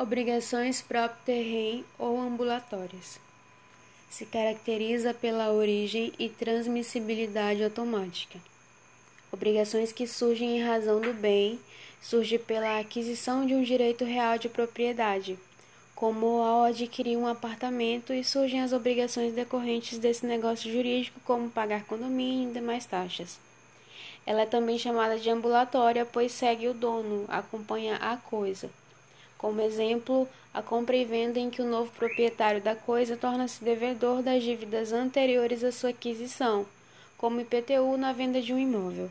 Obrigações próprio terreno ou ambulatórias. Se caracteriza pela origem e transmissibilidade automática. Obrigações que surgem em razão do bem, surgem pela aquisição de um direito real de propriedade, como ao adquirir um apartamento, e surgem as obrigações decorrentes desse negócio jurídico, como pagar condomínio e demais taxas. Ela é também chamada de ambulatória, pois segue o dono, acompanha a coisa. Como exemplo, a compra e venda em que o novo proprietário da coisa torna-se devedor das dívidas anteriores à sua aquisição, como IPTU na venda de um imóvel.